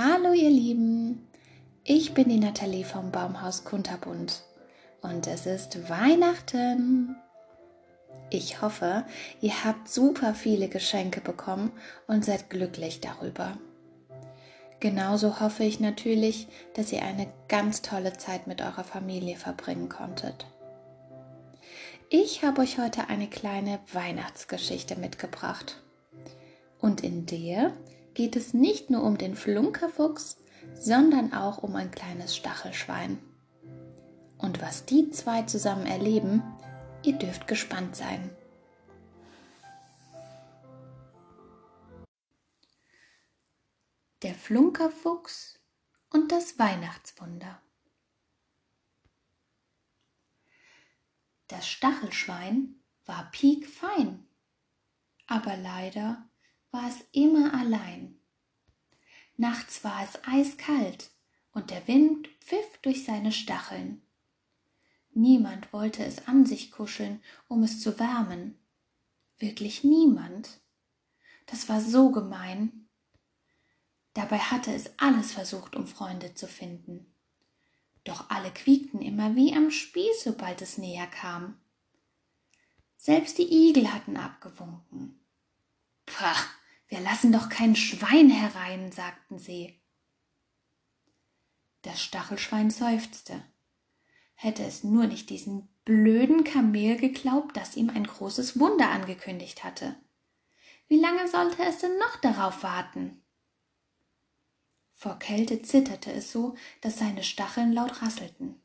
Hallo ihr Lieben, ich bin die Nathalie vom Baumhaus Kunterbund und es ist Weihnachten. Ich hoffe, ihr habt super viele Geschenke bekommen und seid glücklich darüber. Genauso hoffe ich natürlich, dass ihr eine ganz tolle Zeit mit eurer Familie verbringen konntet. Ich habe euch heute eine kleine Weihnachtsgeschichte mitgebracht. Und in der geht es nicht nur um den Flunkerfuchs, sondern auch um ein kleines Stachelschwein. Und was die zwei zusammen erleben, ihr dürft gespannt sein. Der Flunkerfuchs und das Weihnachtswunder. Das Stachelschwein war piekfein, aber leider war es immer allein. Nachts war es eiskalt und der Wind pfiff durch seine Stacheln. Niemand wollte es an sich kuscheln, um es zu wärmen. Wirklich niemand. Das war so gemein. Dabei hatte es alles versucht, um Freunde zu finden. Doch alle quiekten immer wie am Spieß, sobald es näher kam. Selbst die Igel hatten abgewunken. Pah, wir lassen doch kein Schwein herein, sagten sie. Das Stachelschwein seufzte. Hätte es nur nicht diesen blöden Kamel geglaubt, das ihm ein großes Wunder angekündigt hatte. Wie lange sollte es denn noch darauf warten? Vor Kälte zitterte es so, dass seine Stacheln laut rasselten.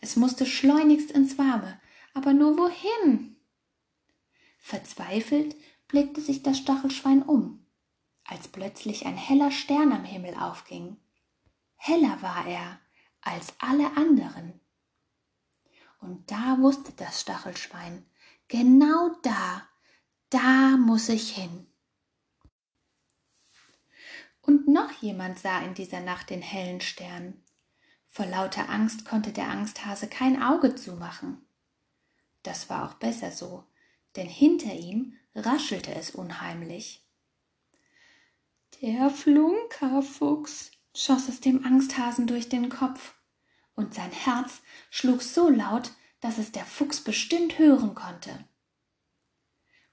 Es musste schleunigst ins Warme, aber nur wohin? Verzweifelt blickte sich das Stachelschwein um, als plötzlich ein heller Stern am Himmel aufging. Heller war er als alle anderen. Und da wusste das Stachelschwein, genau da, da muss ich hin. Und noch jemand sah in dieser Nacht den hellen Stern. Vor lauter Angst konnte der Angsthase kein Auge zumachen. Das war auch besser so, denn hinter ihm raschelte es unheimlich. Der Flunkerfuchs, schoss es dem Angsthasen durch den Kopf, und sein Herz schlug so laut, dass es der Fuchs bestimmt hören konnte.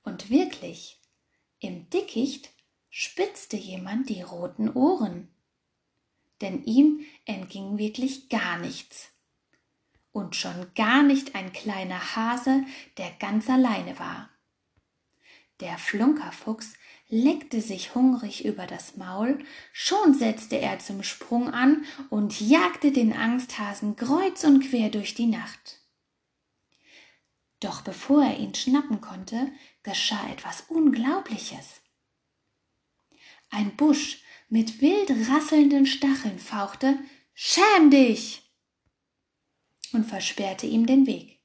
Und wirklich, im Dickicht spitzte jemand die roten Ohren. Denn ihm entging wirklich gar nichts. Und schon gar nicht ein kleiner Hase, der ganz alleine war. Der Flunkerfuchs leckte sich hungrig über das Maul, schon setzte er zum Sprung an und jagte den Angsthasen kreuz und quer durch die Nacht. Doch bevor er ihn schnappen konnte, geschah etwas Unglaubliches. Ein Busch mit wild rasselnden Stacheln fauchte Schäm dich und versperrte ihm den Weg.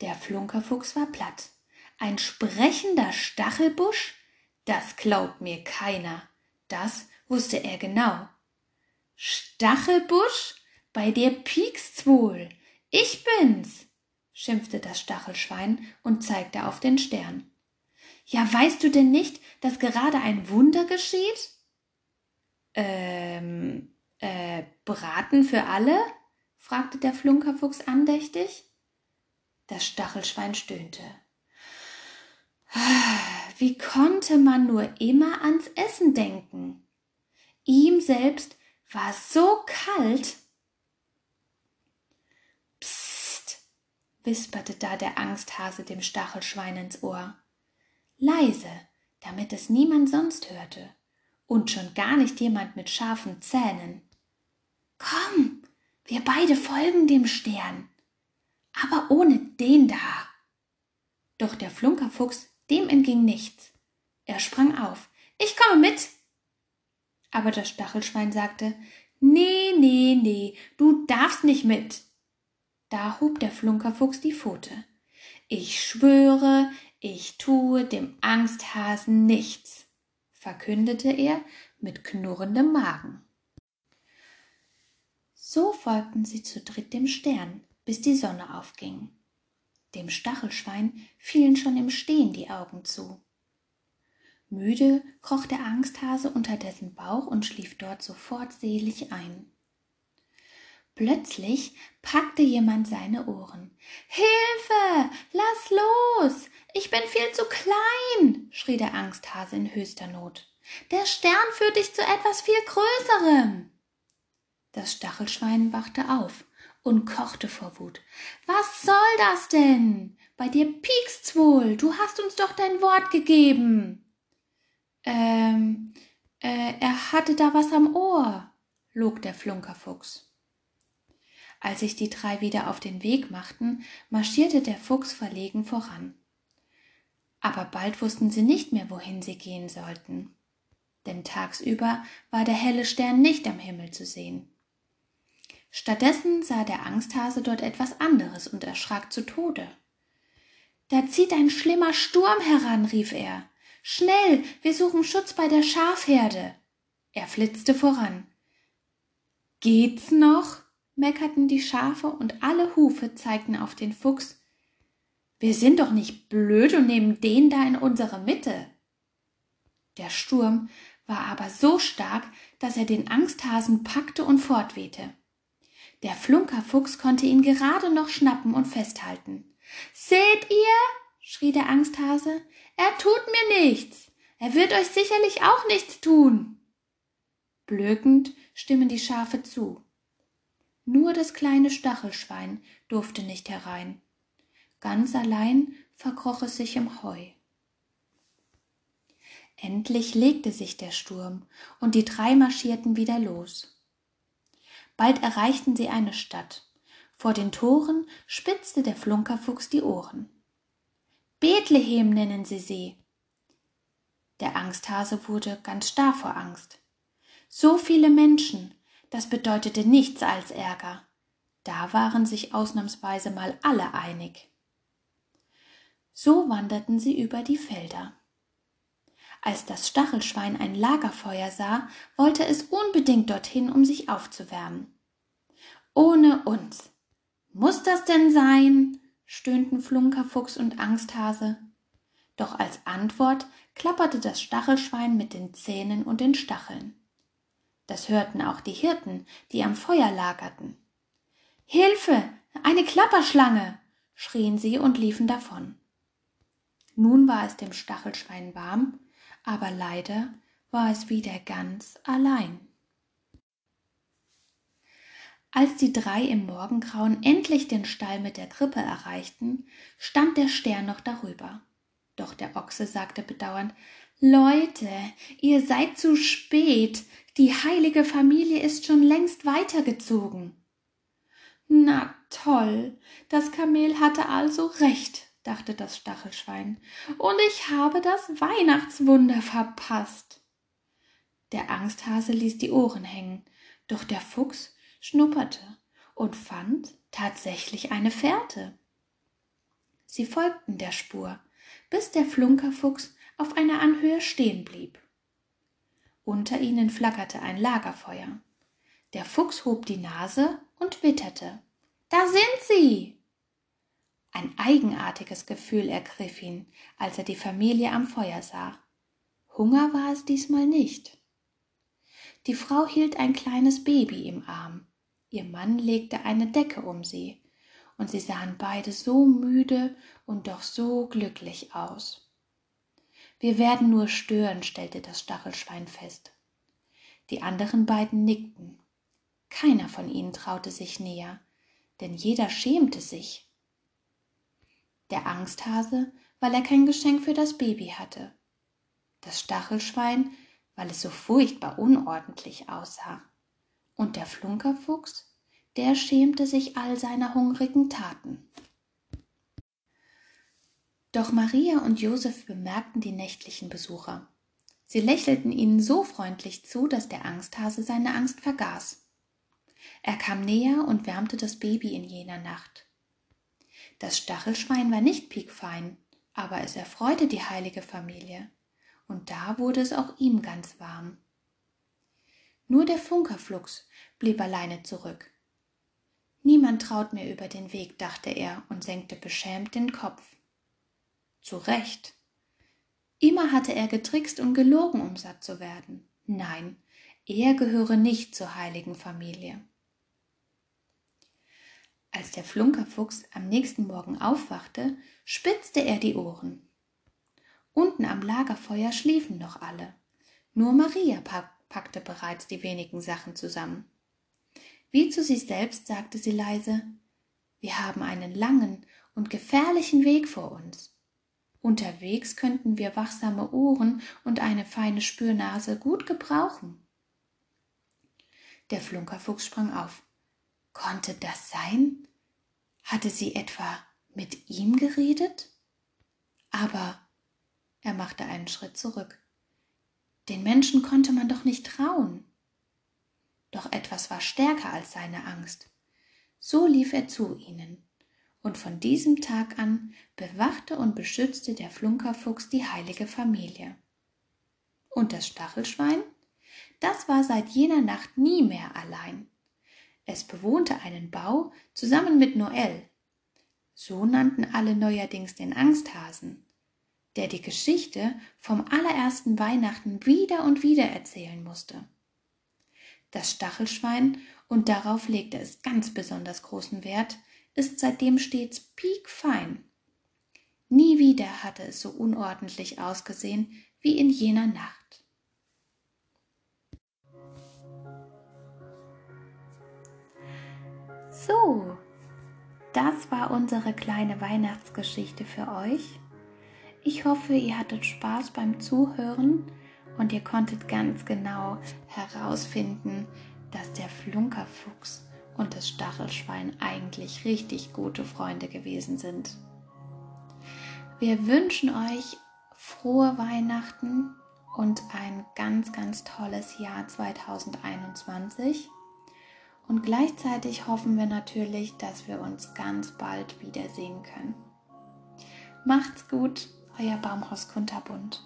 Der Flunkerfuchs war platt. Ein sprechender Stachelbusch? Das glaubt mir keiner. Das wusste er genau. Stachelbusch? Bei dir piekst's wohl. Ich bin's, schimpfte das Stachelschwein und zeigte auf den Stern. Ja, weißt du denn nicht, dass gerade ein Wunder geschieht? Ähm, äh, Braten für alle? fragte der Flunkerfuchs andächtig. Das Stachelschwein stöhnte. Wie konnte man nur immer ans Essen denken? Ihm selbst war so kalt. Psst, wisperte da der Angsthase dem Stachelschwein ins Ohr. Leise, damit es niemand sonst hörte und schon gar nicht jemand mit scharfen Zähnen. Komm, wir beide folgen dem Stern, aber ohne den da. Doch der Flunkerfuchs dem entging nichts. Er sprang auf. Ich komme mit. Aber das Stachelschwein sagte, Nee, nee, nee, du darfst nicht mit. Da hob der Flunkerfuchs die Pfote. Ich schwöre, ich tue dem Angsthasen nichts, verkündete er mit knurrendem Magen. So folgten sie zu dritt dem Stern, bis die Sonne aufging. Dem Stachelschwein fielen schon im Stehen die Augen zu. Müde kroch der Angsthase unter dessen Bauch und schlief dort sofort selig ein. Plötzlich packte jemand seine Ohren. Hilfe! Lass los! Ich bin viel zu klein! schrie der Angsthase in höchster Not. Der Stern führt dich zu etwas viel Größerem. Das Stachelschwein wachte auf und kochte vor Wut. Was soll das denn? Bei dir piekst's wohl. Du hast uns doch dein Wort gegeben. Ähm, äh, er hatte da was am Ohr, log der Flunkerfuchs. Als sich die drei wieder auf den Weg machten, marschierte der Fuchs verlegen voran. Aber bald wussten sie nicht mehr, wohin sie gehen sollten. Denn tagsüber war der helle Stern nicht am Himmel zu sehen. Stattdessen sah der Angsthase dort etwas anderes und erschrak zu Tode. Da zieht ein schlimmer Sturm heran, rief er. Schnell, wir suchen Schutz bei der Schafherde. Er flitzte voran. Geht's noch? meckerten die Schafe und alle Hufe zeigten auf den Fuchs. Wir sind doch nicht blöd und nehmen den da in unsere Mitte. Der Sturm war aber so stark, dass er den Angsthasen packte und fortwehte. Der Flunkerfuchs konnte ihn gerade noch schnappen und festhalten. Seht ihr? schrie der Angsthase. Er tut mir nichts. Er wird euch sicherlich auch nichts tun. Blökend stimmen die Schafe zu. Nur das kleine Stachelschwein durfte nicht herein. Ganz allein verkroch es sich im Heu. Endlich legte sich der Sturm, und die drei marschierten wieder los. Bald erreichten sie eine Stadt. Vor den Toren spitzte der Flunkerfuchs die Ohren. Bethlehem nennen sie sie. Der Angsthase wurde ganz starr vor Angst. So viele Menschen, das bedeutete nichts als Ärger. Da waren sich ausnahmsweise mal alle einig. So wanderten sie über die Felder. Als das Stachelschwein ein Lagerfeuer sah, wollte es unbedingt dorthin, um sich aufzuwärmen. Ohne uns. Muss das denn sein? stöhnten Flunkerfuchs und Angsthase. Doch als Antwort klapperte das Stachelschwein mit den Zähnen und den Stacheln. Das hörten auch die Hirten, die am Feuer lagerten. Hilfe. Eine Klapperschlange. schrien sie und liefen davon. Nun war es dem Stachelschwein warm, aber leider war es wieder ganz allein. Als die drei im Morgengrauen endlich den Stall mit der Krippe erreichten, stand der Stern noch darüber. Doch der Ochse sagte bedauernd Leute, ihr seid zu spät. Die heilige Familie ist schon längst weitergezogen. Na toll, das Kamel hatte also recht, dachte das Stachelschwein, und ich habe das Weihnachtswunder verpasst. Der Angsthase ließ die Ohren hängen, doch der Fuchs schnupperte und fand tatsächlich eine Fährte. Sie folgten der Spur, bis der Flunkerfuchs auf einer Anhöhe stehen blieb. Unter ihnen flackerte ein Lagerfeuer. Der Fuchs hob die Nase und witterte. Da sind sie! Ein eigenartiges Gefühl ergriff ihn, als er die Familie am Feuer sah. Hunger war es diesmal nicht. Die Frau hielt ein kleines Baby im Arm. Ihr Mann legte eine Decke um sie, und sie sahen beide so müde und doch so glücklich aus. Wir werden nur stören, stellte das Stachelschwein fest. Die anderen beiden nickten. Keiner von ihnen traute sich näher, denn jeder schämte sich. Der Angsthase, weil er kein Geschenk für das Baby hatte. Das Stachelschwein, weil es so furchtbar unordentlich aussah. Und der Flunkerfuchs, der schämte sich all seiner hungrigen Taten. Doch Maria und Josef bemerkten die nächtlichen Besucher. Sie lächelten ihnen so freundlich zu, dass der Angsthase seine Angst vergaß. Er kam näher und wärmte das Baby in jener Nacht. Das Stachelschwein war nicht piekfein, aber es erfreute die heilige Familie, und da wurde es auch ihm ganz warm. Nur der Funkerflugs blieb alleine zurück. Niemand traut mir über den Weg, dachte er und senkte beschämt den Kopf. Zu Recht. Immer hatte er getrickst und gelogen, um satt zu werden. Nein, er gehöre nicht zur heiligen Familie. Als der Flunkerfuchs am nächsten Morgen aufwachte, spitzte er die Ohren. Unten am Lagerfeuer schliefen noch alle. Nur Maria packte bereits die wenigen Sachen zusammen. Wie zu sich selbst sagte sie leise Wir haben einen langen und gefährlichen Weg vor uns. Unterwegs könnten wir wachsame Ohren und eine feine Spürnase gut gebrauchen. Der Flunkerfuchs sprang auf. Konnte das sein? Hatte sie etwa mit ihm geredet? Aber er machte einen Schritt zurück. Den Menschen konnte man doch nicht trauen. Doch etwas war stärker als seine Angst. So lief er zu ihnen, und von diesem Tag an bewachte und beschützte der Flunkerfuchs die heilige Familie. Und das Stachelschwein? Das war seit jener Nacht nie mehr allein. Es bewohnte einen Bau zusammen mit Noel. So nannten alle neuerdings den Angsthasen der die Geschichte vom allerersten Weihnachten wieder und wieder erzählen musste. Das Stachelschwein, und darauf legte es ganz besonders großen Wert, ist seitdem stets piekfein. Nie wieder hatte es so unordentlich ausgesehen wie in jener Nacht. So, das war unsere kleine Weihnachtsgeschichte für euch. Ich hoffe, ihr hattet Spaß beim Zuhören und ihr konntet ganz genau herausfinden, dass der Flunkerfuchs und das Stachelschwein eigentlich richtig gute Freunde gewesen sind. Wir wünschen euch frohe Weihnachten und ein ganz, ganz tolles Jahr 2021. Und gleichzeitig hoffen wir natürlich, dass wir uns ganz bald wiedersehen können. Macht's gut! euer Baumhaus Kunterbund.